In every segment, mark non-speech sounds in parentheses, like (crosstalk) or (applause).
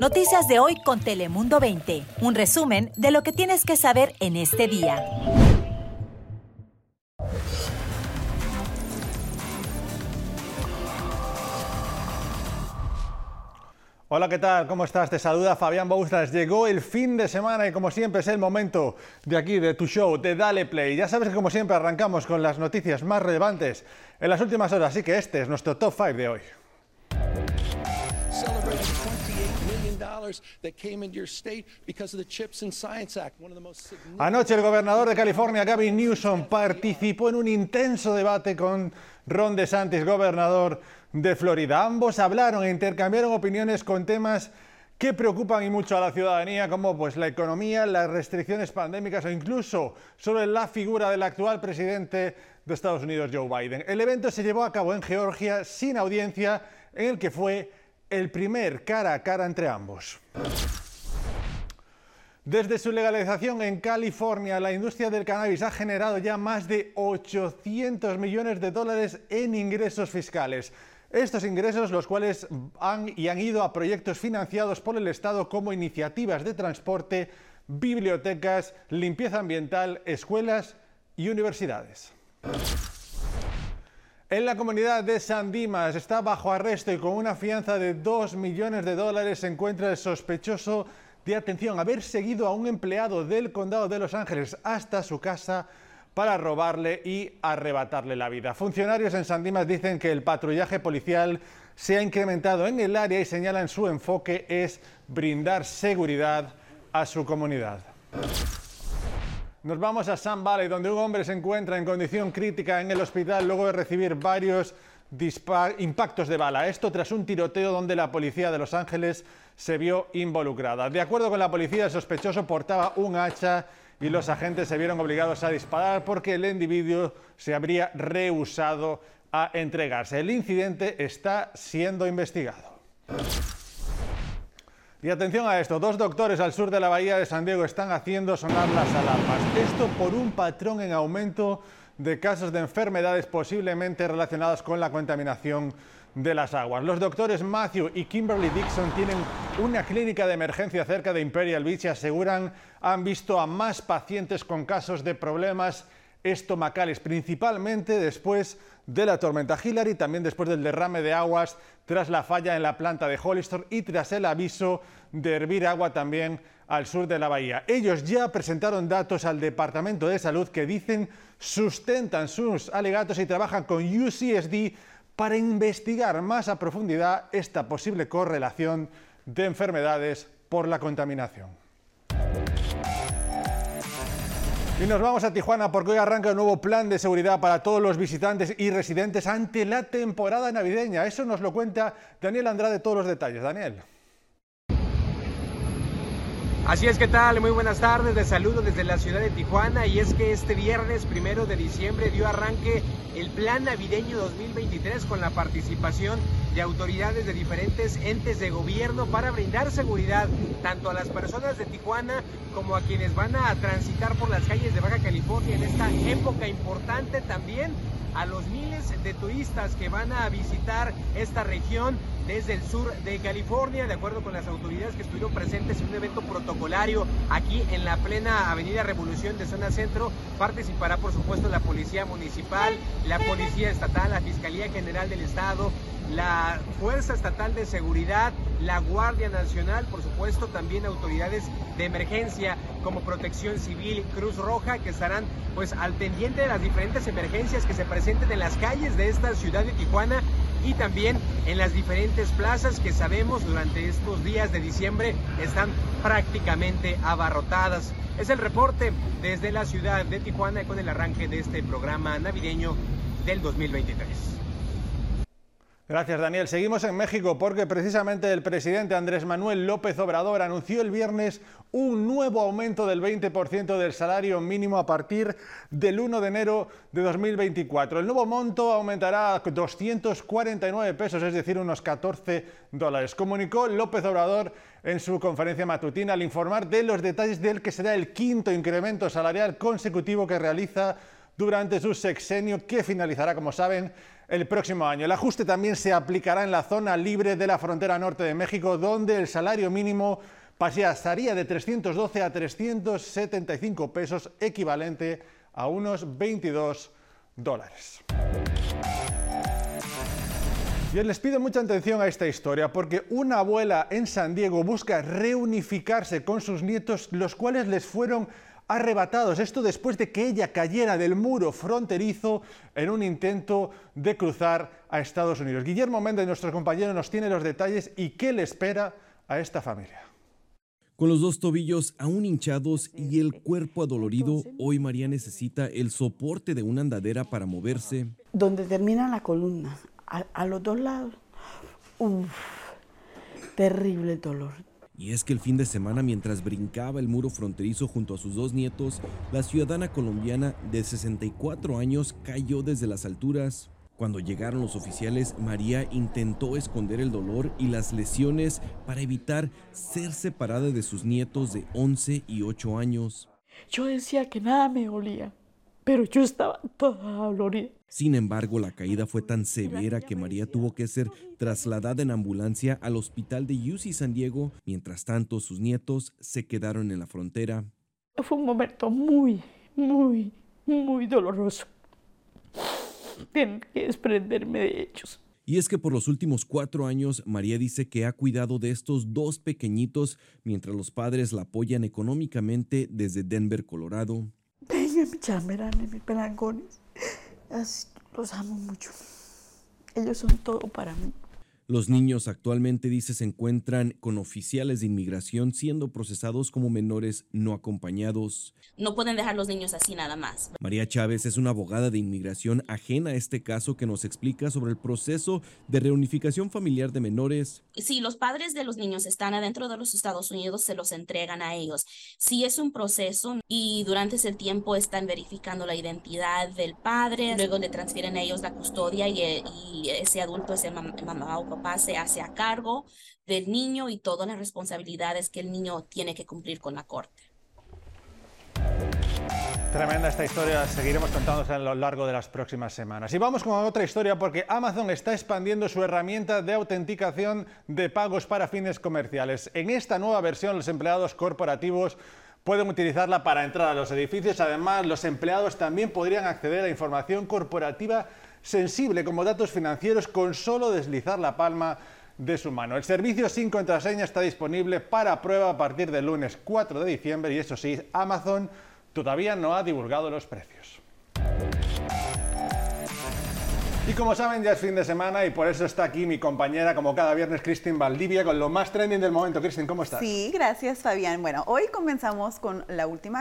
Noticias de hoy con Telemundo 20. Un resumen de lo que tienes que saber en este día. Hola, ¿qué tal? ¿Cómo estás? Te saluda Fabián Boustras. Llegó el fin de semana y como siempre es el momento de aquí, de tu show, de Dale Play. Ya sabes que como siempre arrancamos con las noticias más relevantes en las últimas horas, así que este es nuestro top 5 de hoy. Anoche el gobernador de California, Gavin Newsom, participó en un intenso debate con Ron DeSantis, gobernador de Florida. Ambos hablaron e intercambiaron opiniones con temas que preocupan y mucho a la ciudadanía, como pues la economía, las restricciones pandémicas o incluso sobre la figura del actual presidente de Estados Unidos, Joe Biden. El evento se llevó a cabo en Georgia sin audiencia, en el que fue el primer cara a cara entre ambos. Desde su legalización en California, la industria del cannabis ha generado ya más de 800 millones de dólares en ingresos fiscales. Estos ingresos, los cuales han y han ido a proyectos financiados por el Estado como iniciativas de transporte, bibliotecas, limpieza ambiental, escuelas y universidades. En la comunidad de San Dimas está bajo arresto y con una fianza de 2 millones de dólares se encuentra el sospechoso de atención, haber seguido a un empleado del condado de Los Ángeles hasta su casa para robarle y arrebatarle la vida. Funcionarios en San Dimas dicen que el patrullaje policial se ha incrementado en el área y señalan su enfoque es brindar seguridad a su comunidad. Nos vamos a San Valley, donde un hombre se encuentra en condición crítica en el hospital luego de recibir varios impactos de bala. Esto tras un tiroteo donde la policía de Los Ángeles se vio involucrada. De acuerdo con la policía, el sospechoso portaba un hacha y los agentes se vieron obligados a disparar porque el individuo se habría rehusado a entregarse. El incidente está siendo investigado. Y atención a esto, dos doctores al sur de la bahía de San Diego están haciendo sonar las alarmas. Esto por un patrón en aumento de casos de enfermedades posiblemente relacionadas con la contaminación de las aguas. Los doctores Matthew y Kimberly Dixon tienen una clínica de emergencia cerca de Imperial Beach y aseguran han visto a más pacientes con casos de problemas estomacales, principalmente después de la tormenta Hillary, también después del derrame de aguas tras la falla en la planta de Hollister y tras el aviso de hervir agua también al sur de la bahía. Ellos ya presentaron datos al Departamento de Salud que dicen sustentan sus alegatos y trabajan con UCSD para investigar más a profundidad esta posible correlación de enfermedades por la contaminación. Y nos vamos a Tijuana porque hoy arranca un nuevo plan de seguridad para todos los visitantes y residentes ante la temporada navideña. Eso nos lo cuenta Daniel Andrade todos los detalles. Daniel. Así es, que tal? Muy buenas tardes, de saludo desde la ciudad de Tijuana y es que este viernes primero de diciembre dio arranque el Plan Navideño 2023 con la participación de autoridades de diferentes entes de gobierno para brindar seguridad tanto a las personas de Tijuana como a quienes van a transitar por las calles de Baja California en esta época importante también a los miles de turistas que van a visitar esta región desde el sur de California, de acuerdo con las autoridades que estuvieron presentes en un evento protocolario aquí en la plena Avenida Revolución de Zona Centro. Participará, por supuesto, la Policía Municipal, la Policía Estatal, la Fiscalía General del Estado, la Fuerza Estatal de Seguridad, la Guardia Nacional, por supuesto, también autoridades de emergencia como Protección Civil, Cruz Roja, que estarán pues al pendiente de las diferentes emergencias que se presenten en las calles de esta ciudad de Tijuana y también en las diferentes plazas que sabemos durante estos días de diciembre están prácticamente abarrotadas. Es el reporte desde la ciudad de Tijuana con el arranque de este programa navideño del 2023. Gracias, Daniel. Seguimos en México porque precisamente el presidente Andrés Manuel López Obrador anunció el viernes un nuevo aumento del 20% del salario mínimo a partir del 1 de enero de 2024. El nuevo monto aumentará a 249 pesos, es decir, unos 14 dólares. Comunicó López Obrador en su conferencia matutina al informar de los detalles del que será el quinto incremento salarial consecutivo que realiza durante su sexenio que finalizará, como saben, el próximo año. El ajuste también se aplicará en la zona libre de la frontera norte de México, donde el salario mínimo pasaría de 312 a 375 pesos, equivalente a unos 22 dólares. Yo les pido mucha atención a esta historia porque una abuela en San Diego busca reunificarse con sus nietos, los cuales les fueron arrebatados. Esto después de que ella cayera del muro fronterizo en un intento de cruzar a Estados Unidos. Guillermo Méndez, nuestro compañero, nos tiene los detalles y qué le espera a esta familia. Con los dos tobillos aún hinchados y el cuerpo adolorido, hoy María necesita el soporte de una andadera para moverse. Donde termina la columna, a, los dos lados, terrible dolor. Y es que el fin de semana, mientras brincaba el muro fronterizo junto a sus dos nietos, la ciudadana colombiana de 64 años cayó desde las alturas. Cuando llegaron los oficiales, María intentó esconder el dolor y las lesiones para evitar ser separada de sus nietos de 11 y 8 años. Yo decía que nada me olía, pero yo estaba toda dolorida. Sin embargo, la caída fue tan severa que María tuvo que ser trasladada en ambulancia al hospital de UC San Diego. Mientras tanto, sus nietos se quedaron en la frontera. Fue un momento muy, muy, muy doloroso. Tengo que desprenderme de ellos. Y es que por los últimos cuatro años, María dice que ha cuidado de estos dos pequeñitos mientras los padres la apoyan económicamente desde Denver, Colorado. Venga, (laughs) mi chamerán, mi pelangones los amo mucho. Ellos son todo para mí. Los niños actualmente, dice, se encuentran con oficiales de inmigración siendo procesados como menores no acompañados. No pueden dejar los niños así nada más. María Chávez es una abogada de inmigración ajena a este caso que nos explica sobre el proceso de reunificación familiar de menores. Si los padres de los niños están adentro de los Estados Unidos, se los entregan a ellos. Si es un proceso y durante ese tiempo están verificando la identidad del padre, luego le transfieren a ellos la custodia y, ese adulto es el mamá o papá se hace a cargo del niño y todas las responsabilidades que el niño tiene que cumplir con la corte. Tremenda esta historia, seguiremos contándose a lo largo de las próximas semanas. Y vamos con otra historia porque Amazon está expandiendo su herramienta de autenticación de pagos para fines comerciales. En esta nueva versión los empleados corporativos pueden utilizarla para entrar a los edificios. Además, los empleados también podrían acceder a información corporativa sensible como datos financieros con solo deslizar la palma de su mano. El servicio sin contraseña está disponible para prueba a partir del lunes 4 de diciembre y eso sí, Amazon todavía no ha divulgado los precios. Y como saben, ya es fin de semana y por eso está aquí mi compañera, como cada viernes, Cristin Valdivia, con lo más trending del momento. Cristin, ¿cómo estás? Sí, gracias, Fabián. Bueno, hoy comenzamos con la última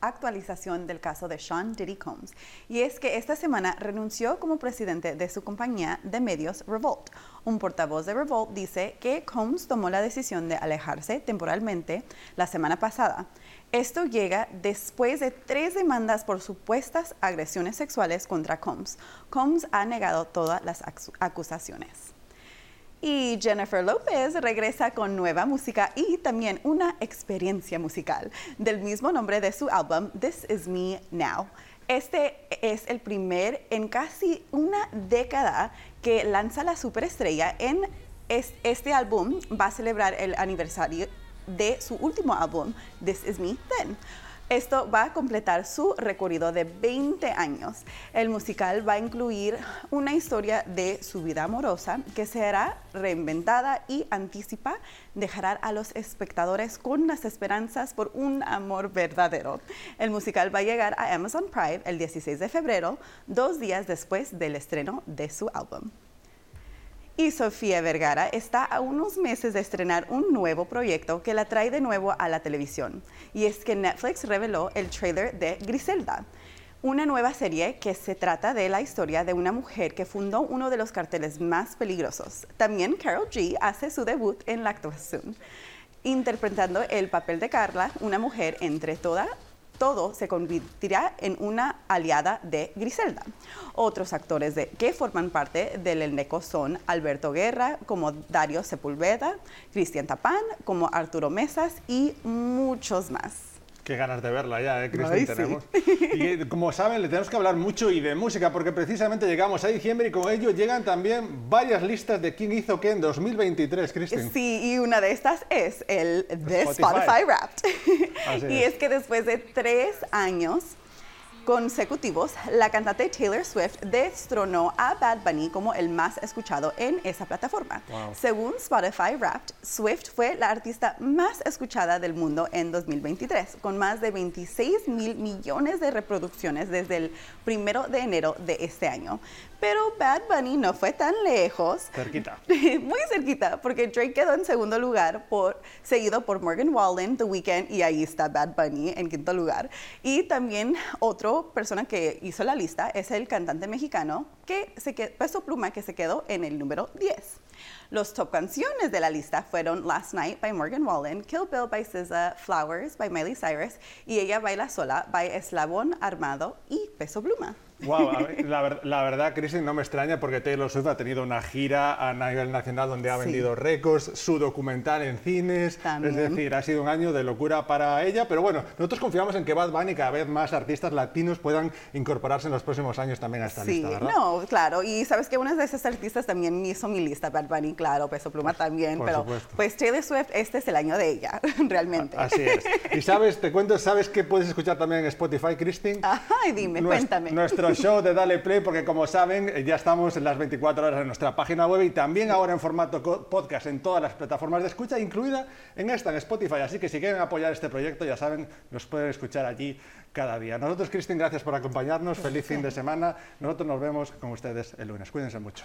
actualización del caso de Sean Diddy Combs. Y es que esta semana renunció como presidente de su compañía de medios Revolt. Un portavoz de Revolt dice que Combs tomó la decisión de alejarse temporalmente la semana pasada. Esto llega después de tres demandas por supuestas agresiones sexuales contra Combs. Combs ha negado todas las acusaciones. Y Jennifer Lopez regresa con nueva música y también una experiencia musical del mismo nombre de su álbum This Is Me Now. Este es el primer en casi una década que lanza la superestrella en este álbum va a celebrar el aniversario de su último álbum, This Is Me Then. Esto va a completar su recorrido de 20 años. El musical va a incluir una historia de su vida amorosa que será reinventada y anticipa dejará a los espectadores con las esperanzas por un amor verdadero. El musical va a llegar a Amazon Prime el 16 de febrero, dos días después del estreno de su álbum. Y Sofía Vergara está a unos meses de estrenar un nuevo proyecto que la trae de nuevo a la televisión. Y es que Netflix reveló el trailer de Griselda, una nueva serie que se trata de la historia de una mujer que fundó uno de los carteles más peligrosos. También Carol G hace su debut en la actuación, interpretando el papel de Carla, una mujer entre toda todo se convertirá en una aliada de Griselda. Otros actores de, que forman parte del elenco son Alberto Guerra como Dario Sepulveda, Cristian Tapán como Arturo Mesas y muchos más. Qué ganas de verla ya, ¿eh, Cristian? tenemos. (laughs) Y eh, como saben, le tenemos que hablar mucho y de música, porque precisamente llegamos a diciembre y con ello llegan también varias listas de quién hizo qué en 2023, Cristian. Sí, y una de estas es el de Spotify, Wrapped. (laughs) y es que después de tres años consecutivos, la cantante Taylor Swift destronó a Bad Bunny como el más escuchado en esa plataforma. Según Spotify Wrapped, Swift fue la artista más escuchada del mundo en 2023, con más de 26 mil millones de reproducciones desde el primero de enero de este año. Pero Bad Bunny no fue tan lejos. Cerquita. (laughs) Muy cerquita, porque Drake quedó en segundo lugar, por, seguido por Morgan Wallen, The Weeknd, y ahí está Bad Bunny en quinto lugar. Y también otra persona que hizo la lista es el cantante mexicano, que se quedó, Peso Pluma, que se quedó en el número 10. Los top canciones de la lista fueron Last Night by Morgan Wallen, Kill Bill by SZA, Flowers by Miley Cyrus y Ella Baila Sola by Eslabón Armado y Peso Pluma. Wow, (laughs) la, la, verdad, Cristian, no me extraña porque Taylor Swift ha tenido una gira a nivel nacional donde ha vendido récords, su documental en cines, es decir, ha sido un año de locura para ella, pero bueno, nosotros confiamos en que Bad Bunny cada vez más artistas latinos puedan incorporarse en los próximos años también a esta lista, ¿verdad? No, claro, y sabes que una de esas artistas también hizo mi lista, Bad Bunny, claro, Peso Pluma también, pero pues Taylor Swift, este es el año de ella, (laughs) realmente. Así es. Y sabes, te cuento, ¿sabes qué puedes escuchar también en Spotify, Cristian? (laughs) Ay, dime, cuéntame. Nuestro show de Dale Play, porque como saben, ya estamos en las 24 horas en nuestra página web y también ahora en formato podcast en todas las plataformas de escucha, incluida en esta, en Spotify. Así que si quieren apoyar este proyecto, ya saben, nos pueden escuchar allí cada día. Nosotros, Cristín, gracias por acompañarnos. Feliz fin de semana. Nosotros nos vemos con ustedes el lunes. Cuídense mucho.